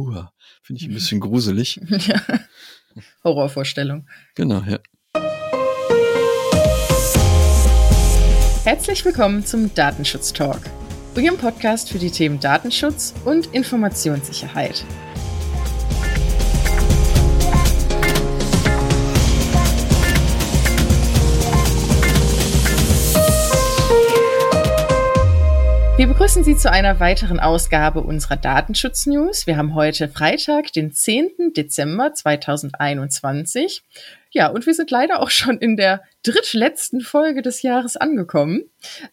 Uah, finde ich ein bisschen gruselig. ja. Horrorvorstellung. Genau, ja. Herzlich willkommen zum Datenschutz Talk, Ihrem Podcast für die Themen Datenschutz und Informationssicherheit. Wir begrüßen Sie zu einer weiteren Ausgabe unserer Datenschutz-News. Wir haben heute Freitag, den 10. Dezember 2021. Ja, und wir sind leider auch schon in der drittletzten Folge des Jahres angekommen.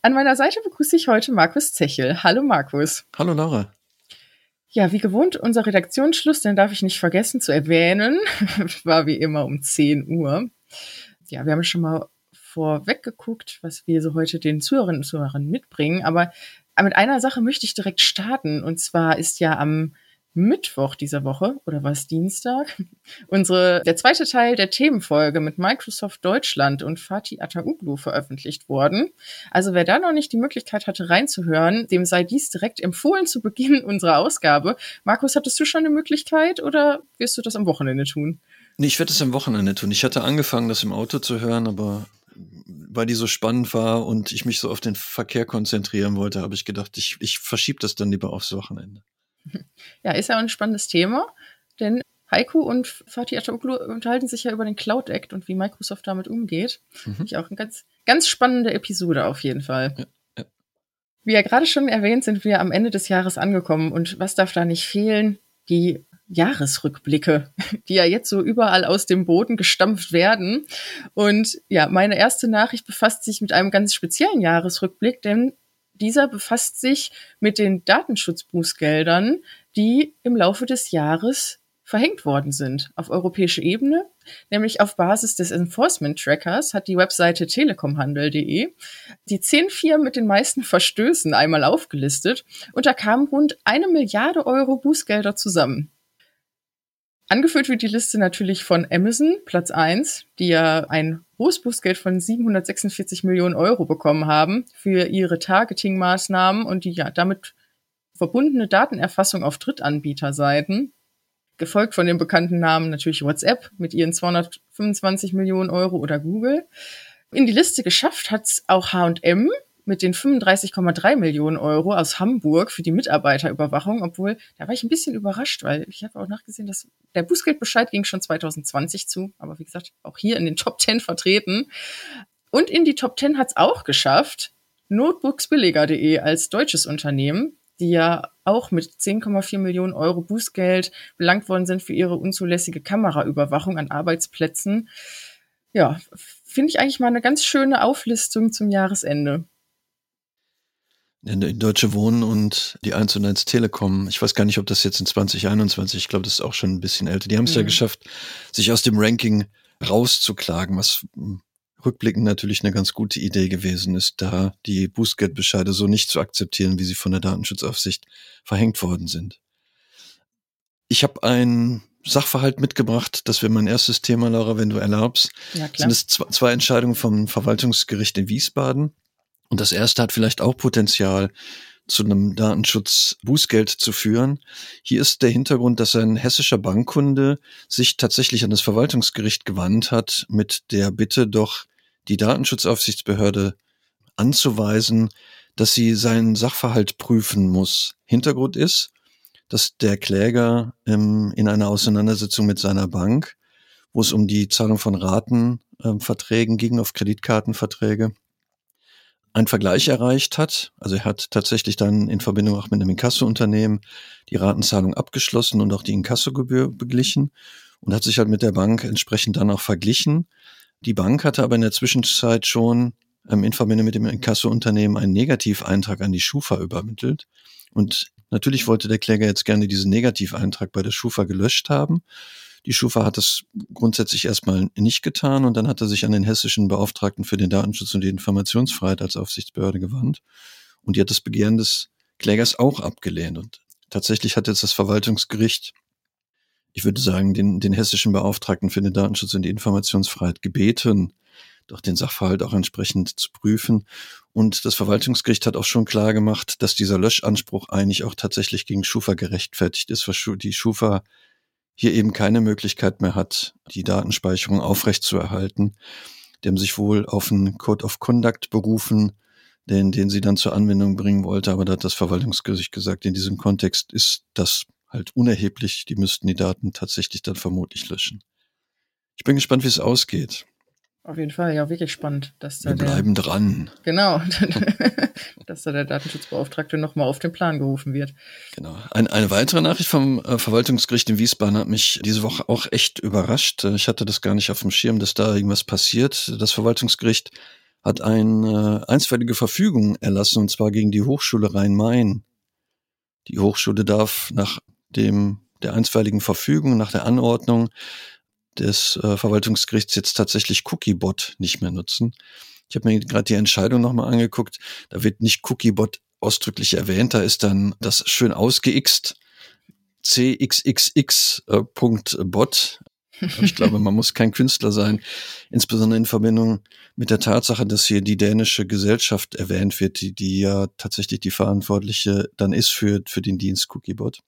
An meiner Seite begrüße ich heute Markus Zechel. Hallo Markus. Hallo Laura. Ja, wie gewohnt, unser Redaktionsschluss, den darf ich nicht vergessen zu erwähnen, war wie immer um 10 Uhr. Ja, wir haben schon mal vorweg geguckt, was wir so heute den Zuhörerinnen und Zuhörern mitbringen. Aber mit einer Sache möchte ich direkt starten. Und zwar ist ja am Mittwoch dieser Woche, oder war es Dienstag, unsere, der zweite Teil der Themenfolge mit Microsoft Deutschland und Fatih Atauglu veröffentlicht worden. Also wer da noch nicht die Möglichkeit hatte reinzuhören, dem sei dies direkt empfohlen zu Beginn unserer Ausgabe. Markus, hattest du schon eine Möglichkeit oder wirst du das am Wochenende tun? Nee, ich werde es am Wochenende tun. Ich hatte angefangen, das im Auto zu hören, aber weil die so spannend war und ich mich so auf den Verkehr konzentrieren wollte, habe ich gedacht, ich, ich verschiebe das dann lieber aufs Wochenende. Ja, ist ja ein spannendes Thema, denn Heiko und Fatih Ataoglu unterhalten sich ja über den Cloud Act und wie Microsoft damit umgeht. Mhm. Ich auch eine ganz, ganz spannende Episode auf jeden Fall. Ja, ja. Wie ja gerade schon erwähnt, sind wir am Ende des Jahres angekommen und was darf da nicht fehlen? Die Jahresrückblicke, die ja jetzt so überall aus dem Boden gestampft werden. Und ja, meine erste Nachricht befasst sich mit einem ganz speziellen Jahresrückblick, denn dieser befasst sich mit den Datenschutzbußgeldern, die im Laufe des Jahres verhängt worden sind auf europäischer Ebene, nämlich auf Basis des Enforcement Trackers hat die Webseite telekomhandel.de die zehn Firmen mit den meisten Verstößen einmal aufgelistet und da kamen rund eine Milliarde Euro Bußgelder zusammen. Angeführt wird die Liste natürlich von Amazon, Platz eins, die ja ein hohes Bußgeld von 746 Millionen Euro bekommen haben für ihre Targeting-Maßnahmen und die ja damit verbundene Datenerfassung auf Drittanbieterseiten. Gefolgt von den bekannten Namen natürlich WhatsApp mit ihren 225 Millionen Euro oder Google. In die Liste geschafft hat's auch H&M mit den 35,3 Millionen Euro aus Hamburg für die Mitarbeiterüberwachung, obwohl da war ich ein bisschen überrascht, weil ich habe auch nachgesehen, dass der Bußgeldbescheid ging schon 2020 zu, aber wie gesagt, auch hier in den Top 10 vertreten. Und in die Top 10 hat es auch geschafft, Notebooksbilliger.de als deutsches Unternehmen, die ja auch mit 10,4 Millionen Euro Bußgeld belangt worden sind für ihre unzulässige Kameraüberwachung an Arbeitsplätzen. Ja, finde ich eigentlich mal eine ganz schöne Auflistung zum Jahresende. Deutsche Wohnen und die 1 und 1 Telekom. Ich weiß gar nicht, ob das jetzt in 2021, ich glaube, das ist auch schon ein bisschen älter. Die haben es mhm. ja geschafft, sich aus dem Ranking rauszuklagen, was hm, rückblickend natürlich eine ganz gute Idee gewesen ist, da die Bußgeldbescheide so nicht zu akzeptieren, wie sie von der Datenschutzaufsicht verhängt worden sind. Ich habe ein Sachverhalt mitgebracht. Das wäre mein erstes Thema, Laura, wenn du erlaubst. Ja, klar. Sind es zwei Entscheidungen vom Verwaltungsgericht in Wiesbaden. Und das erste hat vielleicht auch Potenzial, zu einem Datenschutz-Bußgeld zu führen. Hier ist der Hintergrund, dass ein hessischer Bankkunde sich tatsächlich an das Verwaltungsgericht gewandt hat mit der Bitte doch die Datenschutzaufsichtsbehörde anzuweisen, dass sie seinen Sachverhalt prüfen muss. Hintergrund ist, dass der Kläger ähm, in einer Auseinandersetzung mit seiner Bank, wo es um die Zahlung von Ratenverträgen ähm, ging, auf Kreditkartenverträge, einen Vergleich erreicht hat. Also er hat tatsächlich dann in Verbindung auch mit einem Inkasso-Unternehmen die Ratenzahlung abgeschlossen und auch die Inkassogebühr beglichen und hat sich halt mit der Bank entsprechend dann auch verglichen. Die Bank hatte aber in der Zwischenzeit schon ähm, in Verbindung mit dem Inkasso-Unternehmen einen Negativeintrag an die Schufa übermittelt. Und natürlich wollte der Kläger jetzt gerne diesen Negativeintrag bei der Schufa gelöscht haben. Die Schufa hat das grundsätzlich erstmal nicht getan und dann hat er sich an den hessischen Beauftragten für den Datenschutz und die Informationsfreiheit als Aufsichtsbehörde gewandt. Und die hat das Begehren des Klägers auch abgelehnt. Und tatsächlich hat jetzt das Verwaltungsgericht, ich würde sagen, den, den hessischen Beauftragten für den Datenschutz und die Informationsfreiheit gebeten, doch den Sachverhalt auch entsprechend zu prüfen. Und das Verwaltungsgericht hat auch schon klar gemacht, dass dieser Löschanspruch eigentlich auch tatsächlich gegen Schufa gerechtfertigt ist, weil die Schufa hier eben keine Möglichkeit mehr hat, die Datenspeicherung aufrechtzuerhalten. Die haben sich wohl auf einen Code of Conduct berufen, den, den sie dann zur Anwendung bringen wollte. Aber da hat das Verwaltungsgericht gesagt, in diesem Kontext ist das halt unerheblich. Die müssten die Daten tatsächlich dann vermutlich löschen. Ich bin gespannt, wie es ausgeht. Auf jeden Fall, ja, wirklich spannend. Dass da Wir bleiben der, dran. Genau, dass da der Datenschutzbeauftragte nochmal auf den Plan gerufen wird. Genau. Ein, eine weitere Nachricht vom äh, Verwaltungsgericht in Wiesbaden hat mich diese Woche auch echt überrascht. Ich hatte das gar nicht auf dem Schirm, dass da irgendwas passiert. Das Verwaltungsgericht hat eine äh, einstweilige Verfügung erlassen, und zwar gegen die Hochschule Rhein-Main. Die Hochschule darf nach dem der einstweiligen Verfügung, nach der Anordnung des äh, Verwaltungsgerichts jetzt tatsächlich Cookiebot nicht mehr nutzen. Ich habe mir gerade die Entscheidung nochmal angeguckt. Da wird nicht Cookiebot ausdrücklich erwähnt. Da ist dann das schön ausgeixt. cxxx.bot. Ich glaube, man muss kein Künstler sein, insbesondere in Verbindung mit der Tatsache, dass hier die dänische Gesellschaft erwähnt wird, die, die ja tatsächlich die Verantwortliche dann ist für, für den Dienst Cookiebot.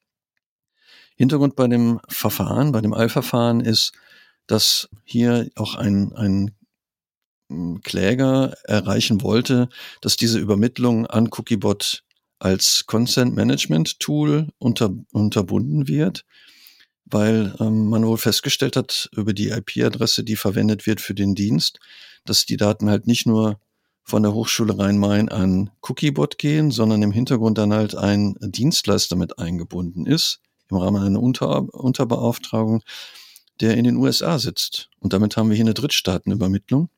Hintergrund bei dem Verfahren, bei dem Eilverfahren ist, dass hier auch ein, ein hm, Kläger erreichen wollte, dass diese Übermittlung an Cookiebot als Consent Management Tool unter, unterbunden wird, weil ähm, man wohl festgestellt hat über die IP-Adresse, die verwendet wird für den Dienst, dass die Daten halt nicht nur von der Hochschule Rhein-Main an Cookiebot gehen, sondern im Hintergrund dann halt ein Dienstleister mit eingebunden ist, im Rahmen einer Unter Unterbeauftragung, der in den USA sitzt. Und damit haben wir hier eine Drittstaatenübermittlung.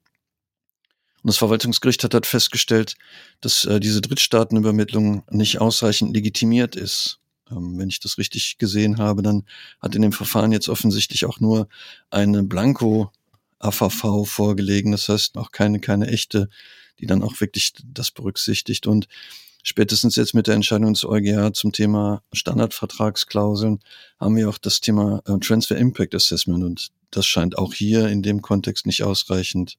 Und das Verwaltungsgericht hat halt festgestellt, dass äh, diese Drittstaatenübermittlung nicht ausreichend legitimiert ist. Ähm, wenn ich das richtig gesehen habe, dann hat in dem Verfahren jetzt offensichtlich auch nur eine Blanko AVV vorgelegen. Das heißt auch keine, keine echte, die dann auch wirklich das berücksichtigt. Und spätestens jetzt mit der Entscheidung des EuGH zum Thema Standardvertragsklauseln haben wir auch das Thema äh, Transfer Impact Assessment und das scheint auch hier in dem Kontext nicht ausreichend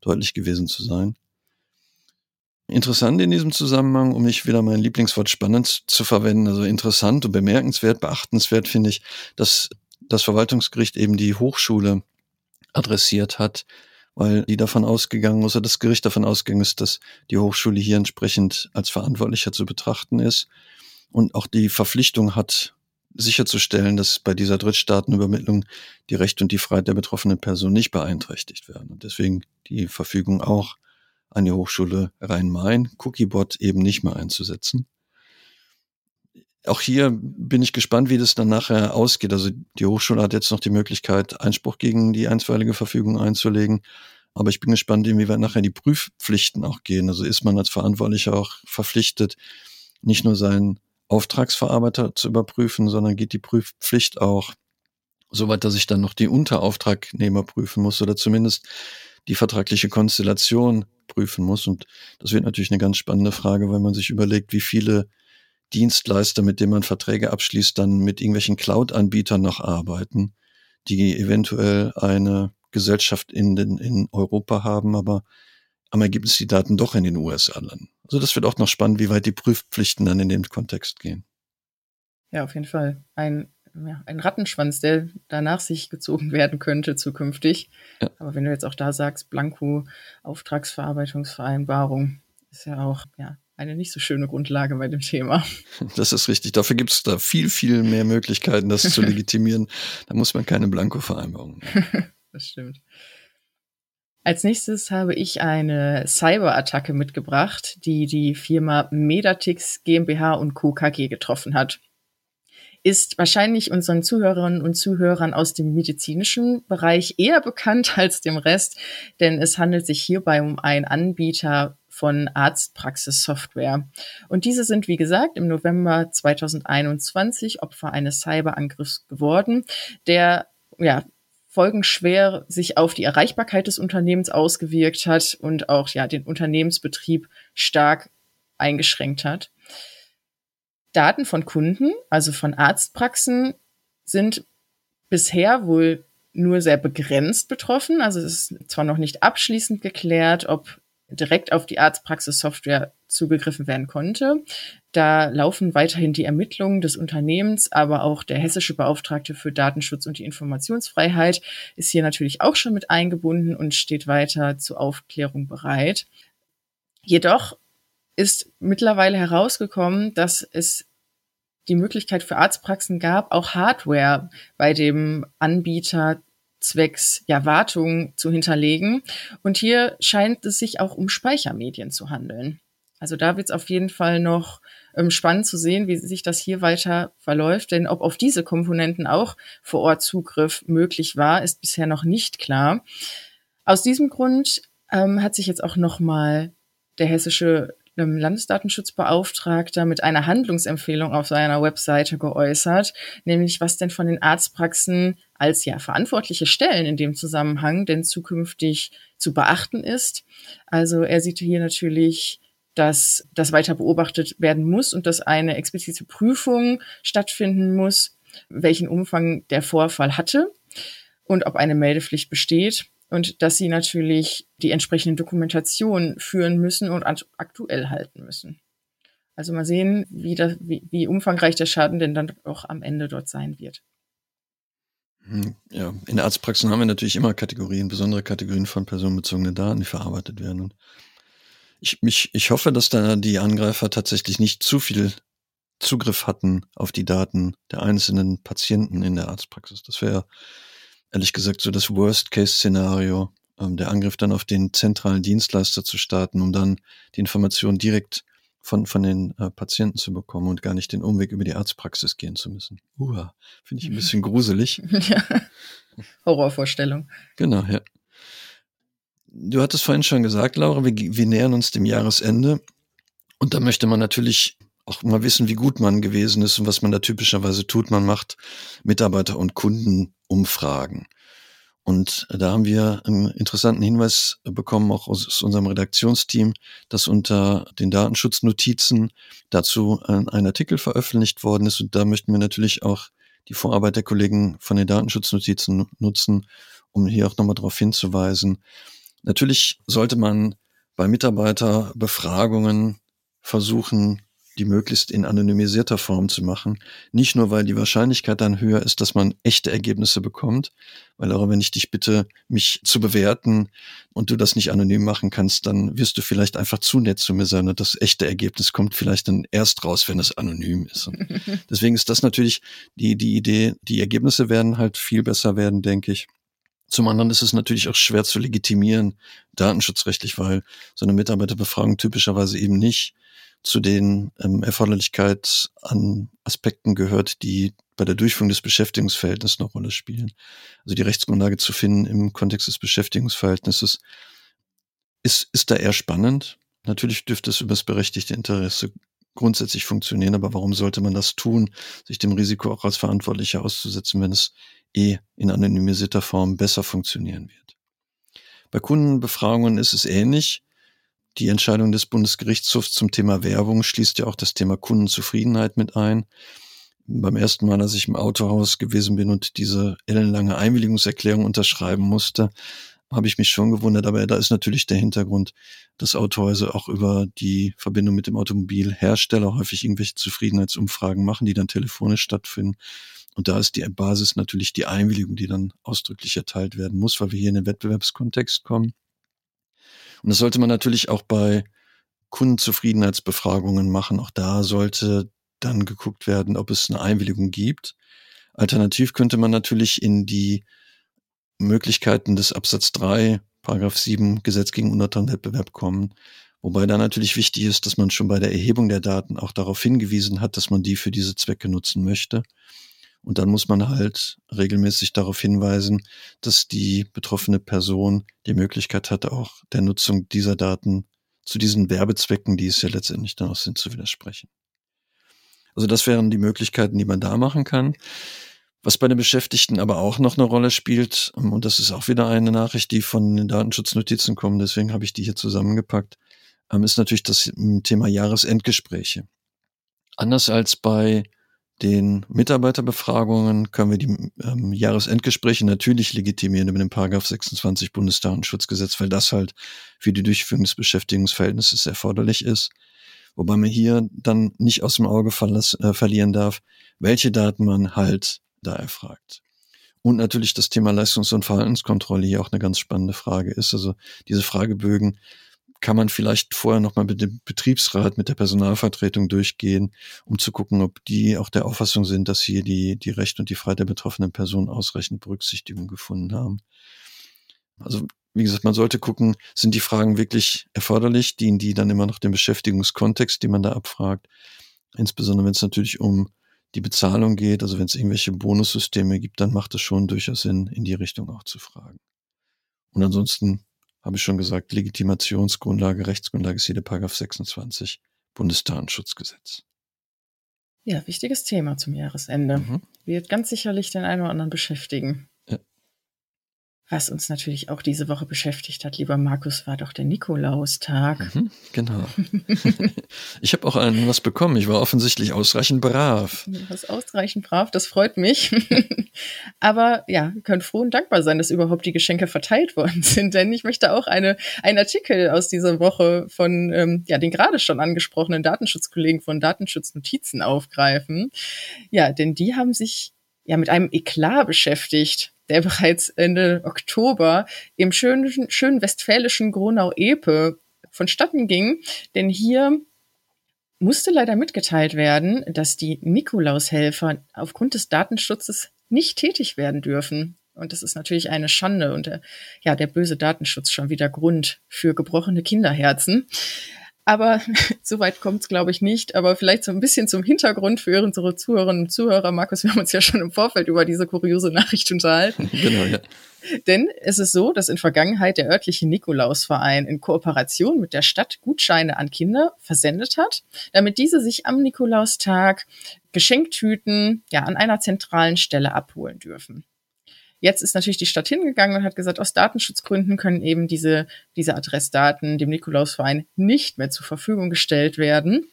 deutlich gewesen zu sein. Interessant in diesem Zusammenhang, um nicht wieder mein Lieblingswort spannend zu verwenden, also interessant und bemerkenswert, beachtenswert finde ich, dass das Verwaltungsgericht eben die Hochschule adressiert hat, weil die davon ausgegangen oder das Gericht davon ausgegangen ist, dass die Hochschule hier entsprechend als verantwortlicher zu betrachten ist und auch die Verpflichtung hat, sicherzustellen, dass bei dieser Drittstaatenübermittlung die Rechte und die Freiheit der betroffenen Person nicht beeinträchtigt werden. Und deswegen die Verfügung auch an die Hochschule Rhein-Main, Cookiebot eben nicht mehr einzusetzen. Auch hier bin ich gespannt, wie das dann nachher ausgeht. Also die Hochschule hat jetzt noch die Möglichkeit, Einspruch gegen die einstweilige Verfügung einzulegen. Aber ich bin gespannt, inwieweit nachher die Prüfpflichten auch gehen. Also ist man als Verantwortlicher auch verpflichtet, nicht nur seinen Auftragsverarbeiter zu überprüfen, sondern geht die Prüfpflicht auch so weit, dass ich dann noch die Unterauftragnehmer prüfen muss oder zumindest die vertragliche Konstellation prüfen muss. Und das wird natürlich eine ganz spannende Frage, weil man sich überlegt, wie viele Dienstleister, mit denen man Verträge abschließt, dann mit irgendwelchen Cloud-Anbietern noch arbeiten, die eventuell eine Gesellschaft in, den, in Europa haben, aber am Ergebnis die Daten doch in den USA landen. Also das wird auch noch spannend, wie weit die Prüfpflichten dann in dem Kontext gehen. Ja, auf jeden Fall. Ein, ja, ein Rattenschwanz, der danach sich gezogen werden könnte zukünftig. Ja. Aber wenn du jetzt auch da sagst, Blanko, Auftragsverarbeitungsvereinbarung, ist ja auch ja, eine nicht so schöne Grundlage bei dem Thema. Das ist richtig. Dafür gibt es da viel, viel mehr Möglichkeiten, das zu legitimieren. Da muss man keine Blanko-Vereinbarung. das stimmt. Als nächstes habe ich eine Cyberattacke mitgebracht, die die Firma Medatix GmbH und Co. KG getroffen hat. Ist wahrscheinlich unseren Zuhörerinnen und Zuhörern aus dem medizinischen Bereich eher bekannt als dem Rest, denn es handelt sich hierbei um einen Anbieter von Arztpraxissoftware. Und diese sind, wie gesagt, im November 2021 Opfer eines Cyberangriffs geworden, der ja, folgenschwer sich auf die Erreichbarkeit des Unternehmens ausgewirkt hat und auch ja den Unternehmensbetrieb stark eingeschränkt hat. Daten von Kunden, also von Arztpraxen, sind bisher wohl nur sehr begrenzt betroffen. Also es ist zwar noch nicht abschließend geklärt, ob direkt auf die Arztpraxissoftware zugegriffen werden konnte. Da laufen weiterhin die Ermittlungen des Unternehmens, aber auch der hessische Beauftragte für Datenschutz und die Informationsfreiheit ist hier natürlich auch schon mit eingebunden und steht weiter zur Aufklärung bereit. Jedoch ist mittlerweile herausgekommen, dass es die Möglichkeit für Arztpraxen gab, auch Hardware bei dem Anbieter zwecks ja, zu hinterlegen. Und hier scheint es sich auch um Speichermedien zu handeln. Also da wird es auf jeden Fall noch ähm, spannend zu sehen, wie sich das hier weiter verläuft. Denn ob auf diese Komponenten auch vor Ort Zugriff möglich war, ist bisher noch nicht klar. Aus diesem Grund ähm, hat sich jetzt auch nochmal der hessische ähm, Landesdatenschutzbeauftragter mit einer Handlungsempfehlung auf seiner Webseite geäußert, nämlich was denn von den Arztpraxen als ja verantwortliche Stellen in dem Zusammenhang denn zukünftig zu beachten ist. Also er sieht hier natürlich dass das weiter beobachtet werden muss und dass eine explizite Prüfung stattfinden muss, welchen Umfang der Vorfall hatte und ob eine Meldepflicht besteht und dass sie natürlich die entsprechende Dokumentation führen müssen und aktuell halten müssen. Also mal sehen, wie, das, wie, wie umfangreich der Schaden denn dann auch am Ende dort sein wird. Ja, in der Arztpraxis haben wir natürlich immer Kategorien, besondere Kategorien von personenbezogenen Daten, die verarbeitet werden. Und ich, mich, ich hoffe, dass da die Angreifer tatsächlich nicht zu viel Zugriff hatten auf die Daten der einzelnen Patienten in der Arztpraxis. Das wäre ehrlich gesagt so das Worst-Case-Szenario, ähm, der Angriff dann auf den zentralen Dienstleister zu starten, um dann die Information direkt von, von den äh, Patienten zu bekommen und gar nicht den Umweg über die Arztpraxis gehen zu müssen. Uha, finde ich ein bisschen gruselig. ja. Horrorvorstellung. Genau, ja. Du hattest vorhin schon gesagt, Laura, wir, wir nähern uns dem Jahresende. Und da möchte man natürlich auch mal wissen, wie gut man gewesen ist und was man da typischerweise tut. Man macht Mitarbeiter- und Kundenumfragen. Und da haben wir einen interessanten Hinweis bekommen, auch aus unserem Redaktionsteam, dass unter den Datenschutznotizen dazu ein Artikel veröffentlicht worden ist. Und da möchten wir natürlich auch die Vorarbeit der Kollegen von den Datenschutznotizen nutzen, um hier auch nochmal darauf hinzuweisen, Natürlich sollte man bei Mitarbeiterbefragungen versuchen, die möglichst in anonymisierter Form zu machen. Nicht nur, weil die Wahrscheinlichkeit dann höher ist, dass man echte Ergebnisse bekommt, weil auch wenn ich dich bitte, mich zu bewerten und du das nicht anonym machen kannst, dann wirst du vielleicht einfach zu nett zu mir sein und das echte Ergebnis kommt vielleicht dann erst raus, wenn es anonym ist. Und deswegen ist das natürlich die, die Idee, die Ergebnisse werden halt viel besser werden, denke ich. Zum anderen ist es natürlich auch schwer zu legitimieren, datenschutzrechtlich, weil so eine Mitarbeiterbefragung typischerweise eben nicht zu den ähm, Erforderlichkeit an Aspekten gehört, die bei der Durchführung des Beschäftigungsverhältnisses eine Rolle spielen. Also die Rechtsgrundlage zu finden im Kontext des Beschäftigungsverhältnisses ist, ist da eher spannend. Natürlich dürfte es über das berechtigte Interesse grundsätzlich funktionieren, aber warum sollte man das tun, sich dem Risiko auch als Verantwortlicher auszusetzen, wenn es eh in anonymisierter Form besser funktionieren wird. Bei Kundenbefragungen ist es ähnlich. Die Entscheidung des Bundesgerichtshofs zum Thema Werbung schließt ja auch das Thema Kundenzufriedenheit mit ein. Beim ersten Mal, als ich im Autohaus gewesen bin und diese ellenlange Einwilligungserklärung unterschreiben musste, habe ich mich schon gewundert, aber da ist natürlich der Hintergrund, dass Autohäuser auch über die Verbindung mit dem Automobilhersteller häufig irgendwelche Zufriedenheitsumfragen machen, die dann telefonisch stattfinden. Und da ist die Basis natürlich die Einwilligung, die dann ausdrücklich erteilt werden muss, weil wir hier in den Wettbewerbskontext kommen. Und das sollte man natürlich auch bei Kundenzufriedenheitsbefragungen machen. Auch da sollte dann geguckt werden, ob es eine Einwilligung gibt. Alternativ könnte man natürlich in die Möglichkeiten des Absatz 3, Paragraph 7 Gesetz gegen unlauterem Wettbewerb kommen. Wobei da natürlich wichtig ist, dass man schon bei der Erhebung der Daten auch darauf hingewiesen hat, dass man die für diese Zwecke nutzen möchte. Und dann muss man halt regelmäßig darauf hinweisen, dass die betroffene Person die Möglichkeit hatte, auch der Nutzung dieser Daten zu diesen Werbezwecken, die es ja letztendlich dann auch sind, zu widersprechen. Also das wären die Möglichkeiten, die man da machen kann. Was bei den Beschäftigten aber auch noch eine Rolle spielt, und das ist auch wieder eine Nachricht, die von den Datenschutznotizen kommt, deswegen habe ich die hier zusammengepackt, ähm, ist natürlich das Thema Jahresendgespräche. Anders als bei den Mitarbeiterbefragungen können wir die ähm, Jahresendgespräche natürlich legitimieren über den Paragraph 26 Bundesdatenschutzgesetz, weil das halt für die Durchführung des Beschäftigungsverhältnisses erforderlich ist. Wobei man hier dann nicht aus dem Auge verlass, äh, verlieren darf, welche Daten man halt da erfragt. Und natürlich das Thema Leistungs- und Verhaltenskontrolle hier auch eine ganz spannende Frage ist. Also diese Fragebögen kann man vielleicht vorher nochmal mit dem Betriebsrat, mit der Personalvertretung durchgehen, um zu gucken, ob die auch der Auffassung sind, dass hier die, die Rechte und die Freiheit der betroffenen Person ausreichend Berücksichtigung gefunden haben. Also, wie gesagt, man sollte gucken, sind die Fragen wirklich erforderlich, dienen die dann immer noch dem Beschäftigungskontext, den man da abfragt. Insbesondere wenn es natürlich um die Bezahlung geht, also wenn es irgendwelche Bonussysteme gibt, dann macht es schon durchaus Sinn, in die Richtung auch zu fragen. Und ansonsten habe ich schon gesagt, Legitimationsgrundlage, Rechtsgrundlage ist hier der Paragraph 26 Bundesdatenschutzgesetz. Ja, wichtiges Thema zum Jahresende. Mhm. Wird ganz sicherlich den einen oder anderen beschäftigen. Was uns natürlich auch diese Woche beschäftigt hat, lieber Markus, war doch der Nikolaustag. Mhm, genau. ich habe auch einen was bekommen. Ich war offensichtlich ausreichend brav. Du warst ausreichend brav, das freut mich. Aber ja, wir können froh und dankbar sein, dass überhaupt die Geschenke verteilt worden sind. Denn ich möchte auch eine, einen Artikel aus dieser Woche von ähm, ja, den gerade schon angesprochenen Datenschutzkollegen von Datenschutznotizen aufgreifen. Ja, denn die haben sich ja mit einem Eklat beschäftigt der bereits Ende Oktober im schönen, schönen westfälischen Gronau-Epe vonstatten ging. Denn hier musste leider mitgeteilt werden, dass die Nikolaushelfer aufgrund des Datenschutzes nicht tätig werden dürfen. Und das ist natürlich eine Schande und der, ja, der böse Datenschutz schon wieder Grund für gebrochene Kinderherzen. Aber soweit kommt es, glaube ich, nicht. Aber vielleicht so ein bisschen zum Hintergrund für unsere Zuhörerinnen und Zuhörer. Markus, wir haben uns ja schon im Vorfeld über diese kuriose Nachricht unterhalten. Genau, ja. Denn es ist so, dass in Vergangenheit der örtliche Nikolausverein in Kooperation mit der Stadt Gutscheine an Kinder versendet hat, damit diese sich am Nikolaustag Geschenktüten ja an einer zentralen Stelle abholen dürfen. Jetzt ist natürlich die Stadt hingegangen und hat gesagt, aus Datenschutzgründen können eben diese, diese Adressdaten dem Nikolausverein nicht mehr zur Verfügung gestellt werden.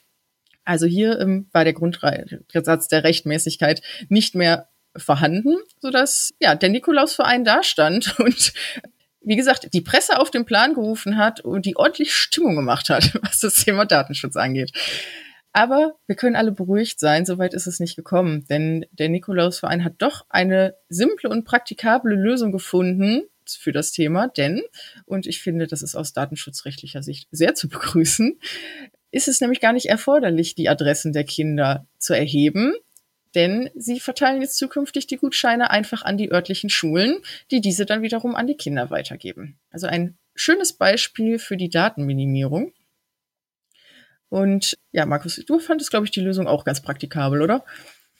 Also hier ähm, war der Grundsatz der Rechtmäßigkeit nicht mehr vorhanden, sodass ja der Nikolausverein da stand und wie gesagt, die Presse auf den Plan gerufen hat und die ordentlich Stimmung gemacht hat, was das Thema Datenschutz angeht. Aber wir können alle beruhigt sein, soweit ist es nicht gekommen, denn der Nikolausverein hat doch eine simple und praktikable Lösung gefunden für das Thema, denn, und ich finde, das ist aus datenschutzrechtlicher Sicht sehr zu begrüßen, ist es nämlich gar nicht erforderlich, die Adressen der Kinder zu erheben, denn sie verteilen jetzt zukünftig die Gutscheine einfach an die örtlichen Schulen, die diese dann wiederum an die Kinder weitergeben. Also ein schönes Beispiel für die Datenminimierung. Und ja, Markus, du fandest, glaube ich, die Lösung auch ganz praktikabel, oder?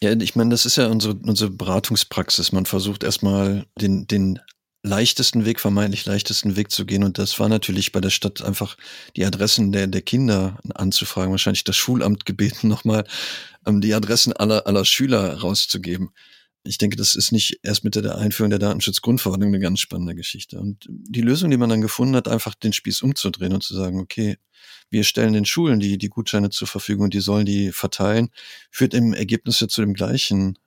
Ja, ich meine, das ist ja unsere, unsere Beratungspraxis. Man versucht erstmal den, den leichtesten Weg, vermeintlich leichtesten Weg zu gehen. Und das war natürlich bei der Stadt einfach die Adressen der, der Kinder anzufragen, wahrscheinlich das Schulamt gebeten, nochmal ähm, die Adressen aller, aller Schüler rauszugeben. Ich denke, das ist nicht erst mit der Einführung der Datenschutzgrundverordnung eine ganz spannende Geschichte. Und die Lösung, die man dann gefunden hat, einfach den Spieß umzudrehen und zu sagen, okay, wir stellen den Schulen die, die Gutscheine zur Verfügung und die sollen die verteilen, führt im Ergebnis ja zu dem gleichen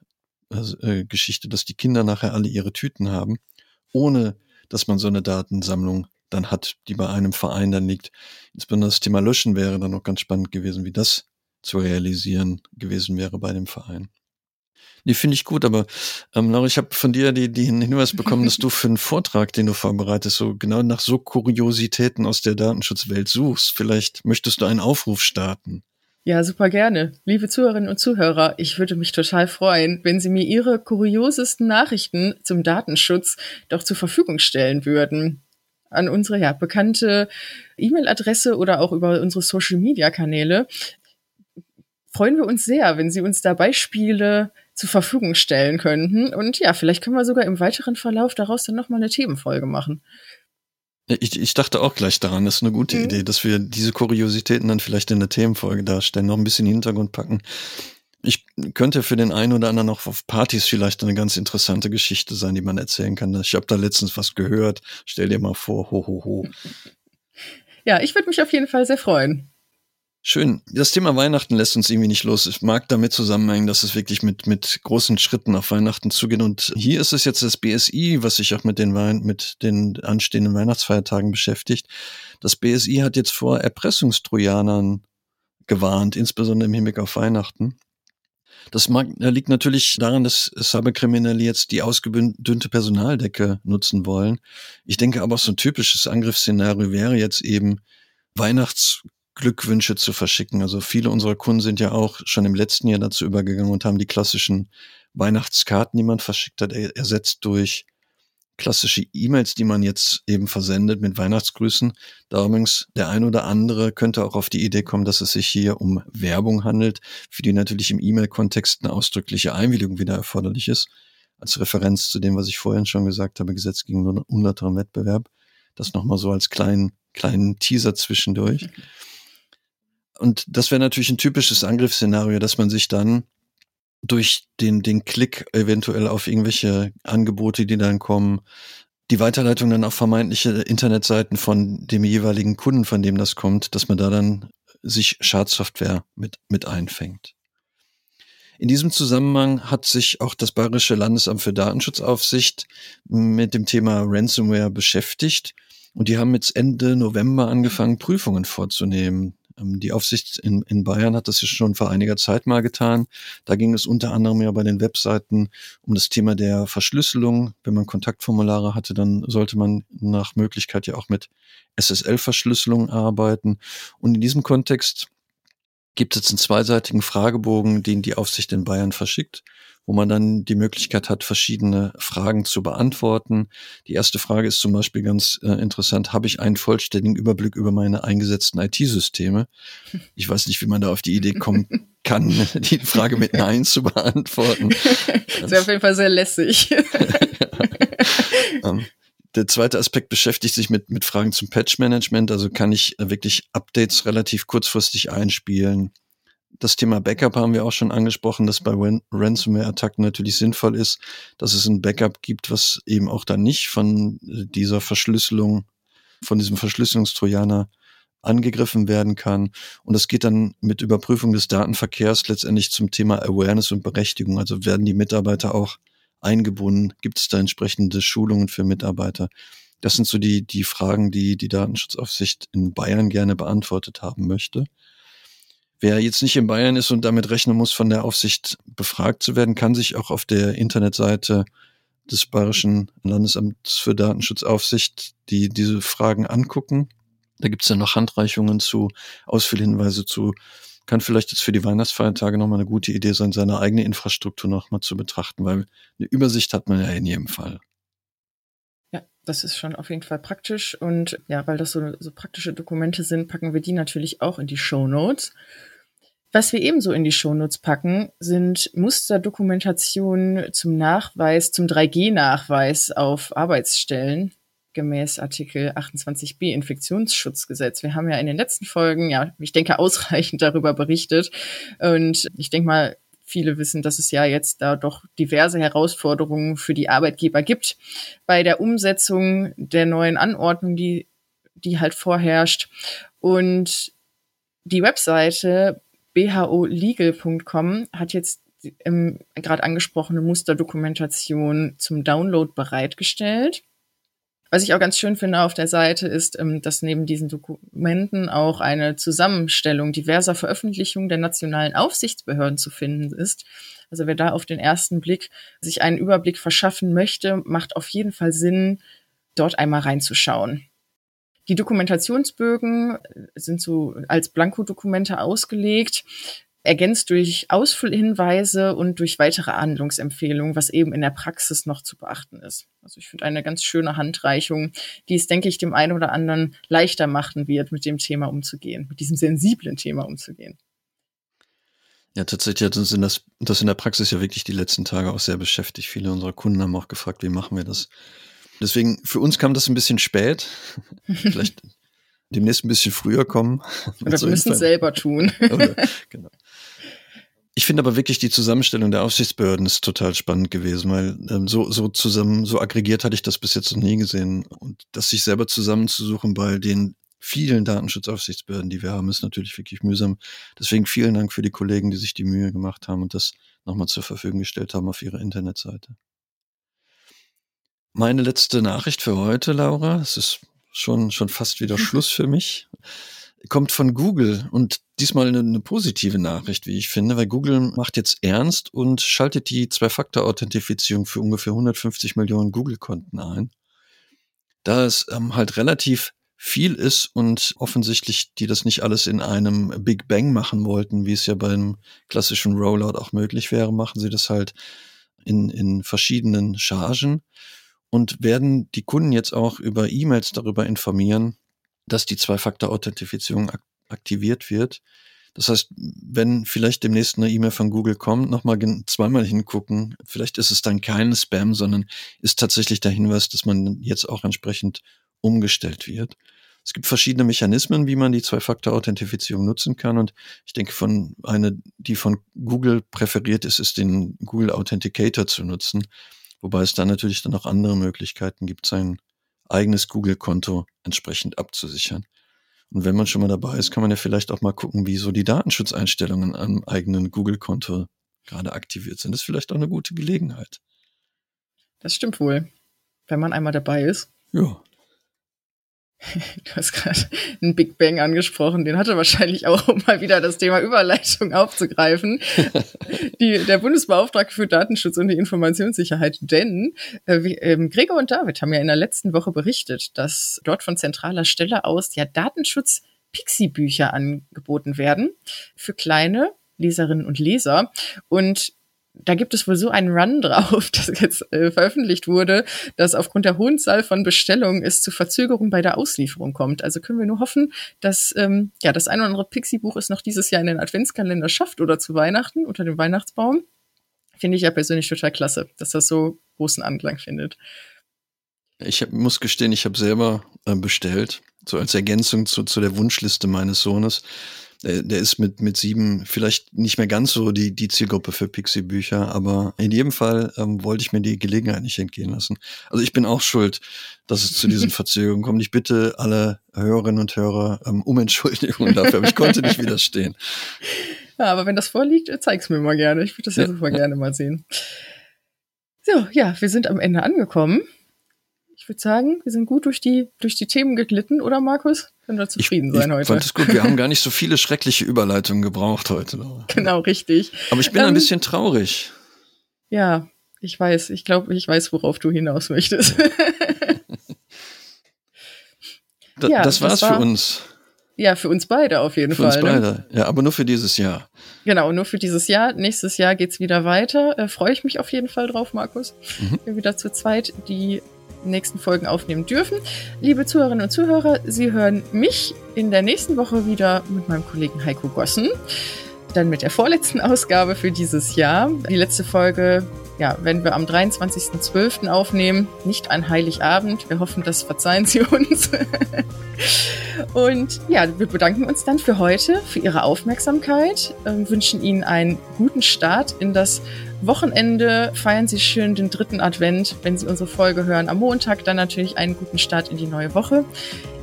also, äh, Geschichte, dass die Kinder nachher alle ihre Tüten haben, ohne dass man so eine Datensammlung dann hat, die bei einem Verein dann liegt. Insbesondere das Thema Löschen wäre dann noch ganz spannend gewesen, wie das zu realisieren gewesen wäre bei dem Verein. Die finde ich gut, aber ähm, Laura, ich habe von dir die, die Hinweis bekommen, dass du für einen Vortrag, den du vorbereitest, so genau nach so Kuriositäten aus der Datenschutzwelt suchst. Vielleicht möchtest du einen Aufruf starten. Ja, super gerne. Liebe Zuhörerinnen und Zuhörer, ich würde mich total freuen, wenn Sie mir Ihre kuriosesten Nachrichten zum Datenschutz doch zur Verfügung stellen würden. An unsere ja, bekannte E-Mail-Adresse oder auch über unsere Social-Media-Kanäle freuen wir uns sehr, wenn Sie uns da Beispiele zur Verfügung stellen könnten. Und ja, vielleicht können wir sogar im weiteren Verlauf daraus dann nochmal eine Themenfolge machen. Ich, ich dachte auch gleich daran, das ist eine gute mhm. Idee, dass wir diese Kuriositäten dann vielleicht in der Themenfolge darstellen, noch ein bisschen Hintergrund packen. Ich könnte für den einen oder anderen auch auf Partys vielleicht eine ganz interessante Geschichte sein, die man erzählen kann. Ich habe da letztens was gehört. Stell dir mal vor, ho, ho, ho. Ja, ich würde mich auf jeden Fall sehr freuen. Schön. Das Thema Weihnachten lässt uns irgendwie nicht los. Ich mag damit zusammenhängen, dass es wirklich mit, mit großen Schritten auf Weihnachten zugeht. Und hier ist es jetzt das BSI, was sich auch mit den, Wein mit den anstehenden Weihnachtsfeiertagen beschäftigt. Das BSI hat jetzt vor Erpressungstrojanern gewarnt, insbesondere im Hinblick auf Weihnachten. Das mag, liegt natürlich daran, dass Cyberkriminelle jetzt die ausgedünnte Personaldecke nutzen wollen. Ich denke aber, so ein typisches Angriffsszenario wäre jetzt eben Weihnachts Glückwünsche zu verschicken. Also viele unserer Kunden sind ja auch schon im letzten Jahr dazu übergegangen und haben die klassischen Weihnachtskarten, die man verschickt hat, ersetzt durch klassische E-Mails, die man jetzt eben versendet mit Weihnachtsgrüßen. Da übrigens der ein oder andere könnte auch auf die Idee kommen, dass es sich hier um Werbung handelt, für die natürlich im E-Mail-Kontext eine ausdrückliche Einwilligung wieder erforderlich ist. Als Referenz zu dem, was ich vorhin schon gesagt habe, Gesetz gegen unlauteren Wettbewerb. Das nochmal so als kleinen, kleinen Teaser zwischendurch. Und das wäre natürlich ein typisches Angriffsszenario, dass man sich dann durch den, den Klick eventuell auf irgendwelche Angebote, die dann kommen, die Weiterleitung dann auf vermeintliche Internetseiten von dem jeweiligen Kunden, von dem das kommt, dass man da dann sich Schadsoftware mit, mit einfängt. In diesem Zusammenhang hat sich auch das Bayerische Landesamt für Datenschutzaufsicht mit dem Thema Ransomware beschäftigt und die haben jetzt Ende November angefangen, Prüfungen vorzunehmen. Ähm, die Aufsicht in, in Bayern hat das ja schon vor einiger Zeit mal getan. Da ging es unter anderem ja bei den Webseiten um das Thema der Verschlüsselung. Wenn man Kontaktformulare hatte, dann sollte man nach Möglichkeit ja auch mit SSL-Verschlüsselung arbeiten. Und in diesem Kontext gibt es einen zweiseitigen Fragebogen, den die Aufsicht in Bayern verschickt wo man dann die Möglichkeit hat, verschiedene Fragen zu beantworten. Die erste Frage ist zum Beispiel ganz äh, interessant, habe ich einen vollständigen Überblick über meine eingesetzten IT-Systeme? Ich weiß nicht, wie man da auf die Idee kommen kann, die Frage mit Nein zu beantworten. Das ist auf jeden Fall sehr lässig. ja. ähm, der zweite Aspekt beschäftigt sich mit, mit Fragen zum Patch-Management. Also kann ich wirklich Updates relativ kurzfristig einspielen? Das Thema Backup haben wir auch schon angesprochen, dass bei Ransomware-Attacken natürlich sinnvoll ist, dass es ein Backup gibt, was eben auch dann nicht von dieser Verschlüsselung, von diesem Verschlüsselungstrojaner angegriffen werden kann. Und das geht dann mit Überprüfung des Datenverkehrs letztendlich zum Thema Awareness und Berechtigung. Also werden die Mitarbeiter auch eingebunden? Gibt es da entsprechende Schulungen für Mitarbeiter? Das sind so die, die Fragen, die die Datenschutzaufsicht in Bayern gerne beantwortet haben möchte. Wer jetzt nicht in Bayern ist und damit rechnen muss, von der Aufsicht befragt zu werden, kann sich auch auf der Internetseite des Bayerischen Landesamts für Datenschutzaufsicht die diese Fragen angucken. Da gibt es dann noch Handreichungen zu, Ausfüllhinweise zu. Kann vielleicht jetzt für die Weihnachtsfeiertage nochmal eine gute Idee sein, seine eigene Infrastruktur nochmal zu betrachten, weil eine Übersicht hat man ja in jedem Fall. Ja, das ist schon auf jeden Fall praktisch. Und ja, weil das so, so praktische Dokumente sind, packen wir die natürlich auch in die Show Notes. Was wir ebenso in die Shownotes packen, sind Musterdokumentationen zum Nachweis, zum 3G-Nachweis auf Arbeitsstellen gemäß Artikel 28b Infektionsschutzgesetz. Wir haben ja in den letzten Folgen, ja, ich denke, ausreichend darüber berichtet. Und ich denke mal, viele wissen, dass es ja jetzt da doch diverse Herausforderungen für die Arbeitgeber gibt bei der Umsetzung der neuen Anordnung, die, die halt vorherrscht. Und die Webseite bholegal.com hat jetzt ähm, gerade angesprochene Musterdokumentation zum Download bereitgestellt. Was ich auch ganz schön finde auf der Seite ist, ähm, dass neben diesen Dokumenten auch eine Zusammenstellung diverser Veröffentlichungen der nationalen Aufsichtsbehörden zu finden ist. Also wer da auf den ersten Blick sich einen Überblick verschaffen möchte, macht auf jeden Fall Sinn, dort einmal reinzuschauen. Die Dokumentationsbögen sind so als Blankodokumente ausgelegt, ergänzt durch Ausfüllhinweise und durch weitere Handlungsempfehlungen, was eben in der Praxis noch zu beachten ist. Also ich finde eine ganz schöne Handreichung, die es, denke ich, dem einen oder anderen leichter machen wird, mit dem Thema umzugehen, mit diesem sensiblen Thema umzugehen. Ja, tatsächlich hat uns in das, das in der Praxis ja wirklich die letzten Tage auch sehr beschäftigt. Viele unserer Kunden haben auch gefragt, wie machen wir das? Deswegen, für uns kam das ein bisschen spät. Vielleicht demnächst ein bisschen früher kommen. Oder wir müssen es selber tun. Oder, genau. Ich finde aber wirklich die Zusammenstellung der Aufsichtsbehörden ist total spannend gewesen, weil ähm, so, so zusammen, so aggregiert hatte ich das bis jetzt noch nie gesehen. Und das sich selber zusammenzusuchen bei den vielen Datenschutzaufsichtsbehörden, die wir haben, ist natürlich wirklich mühsam. Deswegen vielen Dank für die Kollegen, die sich die Mühe gemacht haben und das nochmal zur Verfügung gestellt haben auf ihrer Internetseite. Meine letzte Nachricht für heute, Laura, es ist schon, schon fast wieder Schluss für mich, kommt von Google und diesmal eine, eine, positive Nachricht, wie ich finde, weil Google macht jetzt ernst und schaltet die Zwei-Faktor-Authentifizierung für ungefähr 150 Millionen Google-Konten ein. Da es ähm, halt relativ viel ist und offensichtlich die das nicht alles in einem Big Bang machen wollten, wie es ja beim klassischen Rollout auch möglich wäre, machen sie das halt in, in verschiedenen Chargen und werden die Kunden jetzt auch über E-Mails darüber informieren, dass die Zwei-Faktor-Authentifizierung ak aktiviert wird. Das heißt, wenn vielleicht demnächst eine E-Mail von Google kommt, nochmal zweimal hingucken. Vielleicht ist es dann kein Spam, sondern ist tatsächlich der Hinweis, dass man jetzt auch entsprechend umgestellt wird. Es gibt verschiedene Mechanismen, wie man die Zwei-Faktor-Authentifizierung nutzen kann. Und ich denke, von eine, die von Google präferiert ist, ist den Google Authenticator zu nutzen. Wobei es da natürlich dann auch andere Möglichkeiten gibt, sein eigenes Google-Konto entsprechend abzusichern. Und wenn man schon mal dabei ist, kann man ja vielleicht auch mal gucken, wie so die Datenschutzeinstellungen am eigenen Google-Konto gerade aktiviert sind. Das ist vielleicht auch eine gute Gelegenheit. Das stimmt wohl. Wenn man einmal dabei ist. Ja. Du hast gerade einen Big Bang angesprochen, den hatte wahrscheinlich auch, um mal wieder das Thema Überleitung aufzugreifen. Die, der Bundesbeauftragte für Datenschutz und die Informationssicherheit, denn äh, äh, Gregor und David haben ja in der letzten Woche berichtet, dass dort von zentraler Stelle aus ja Datenschutz-Pixie-Bücher angeboten werden für kleine Leserinnen und Leser. Und da gibt es wohl so einen Run drauf, das jetzt äh, veröffentlicht wurde, dass aufgrund der hohen Zahl von Bestellungen es zu Verzögerungen bei der Auslieferung kommt. Also können wir nur hoffen, dass ähm, ja das ein oder andere Pixie-Buch es noch dieses Jahr in den Adventskalender schafft oder zu Weihnachten unter dem Weihnachtsbaum. Finde ich ja persönlich total klasse, dass das so großen Anklang findet. Ich hab, muss gestehen, ich habe selber äh, bestellt, so als Ergänzung zu, zu der Wunschliste meines Sohnes der, der ist mit, mit sieben vielleicht nicht mehr ganz so die, die Zielgruppe für Pixie-Bücher, aber in jedem Fall ähm, wollte ich mir die Gelegenheit nicht entgehen lassen. Also ich bin auch schuld, dass es zu diesen Verzögerungen kommt. Ich bitte alle Hörerinnen und Hörer ähm, um Entschuldigung dafür, aber ich konnte nicht widerstehen. Ja, aber wenn das vorliegt, zeig's mir mal gerne. Ich würde das ja, ja super ja. gerne mal sehen. So, ja, wir sind am Ende angekommen ich würde sagen, wir sind gut durch die, durch die Themen geglitten, oder Markus? Können wir zufrieden ich, sein ich heute? Ich fand es gut. Wir haben gar nicht so viele schreckliche Überleitungen gebraucht heute. Genau, richtig. Aber ich bin ähm, ein bisschen traurig. Ja, ich weiß. Ich glaube, ich weiß, worauf du hinaus möchtest. da, ja, das war's das war, für uns. Ja, für uns beide auf jeden für Fall. Für uns ne? beide. Ne? Ja, aber nur für dieses Jahr. Genau, nur für dieses Jahr. Nächstes Jahr geht's wieder weiter. Äh, Freue ich mich auf jeden Fall drauf, Markus. Mhm. Wir wieder zu zweit die nächsten Folgen aufnehmen dürfen. Liebe Zuhörerinnen und Zuhörer, Sie hören mich in der nächsten Woche wieder mit meinem Kollegen Heiko Gossen. Dann mit der vorletzten Ausgabe für dieses Jahr. Die letzte Folge ja, werden wir am 23.12. aufnehmen, nicht an Heiligabend. Wir hoffen, das verzeihen Sie uns. Und ja, wir bedanken uns dann für heute, für Ihre Aufmerksamkeit, äh, wünschen Ihnen einen guten Start in das Wochenende. Feiern Sie schön den dritten Advent, wenn Sie unsere Folge hören. Am Montag dann natürlich einen guten Start in die neue Woche.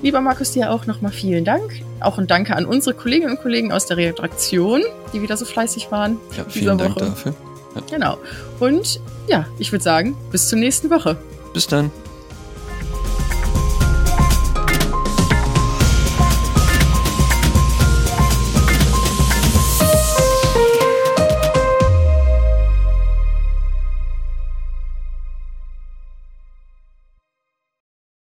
Lieber Markus, dir auch nochmal vielen Dank. Auch ein Danke an unsere Kolleginnen und Kollegen aus der Redaktion, die wieder so fleißig waren. Ja, vielen Dank Woche. dafür. Ja. Genau. Und ja, ich würde sagen, bis zur nächsten Woche. Bis dann.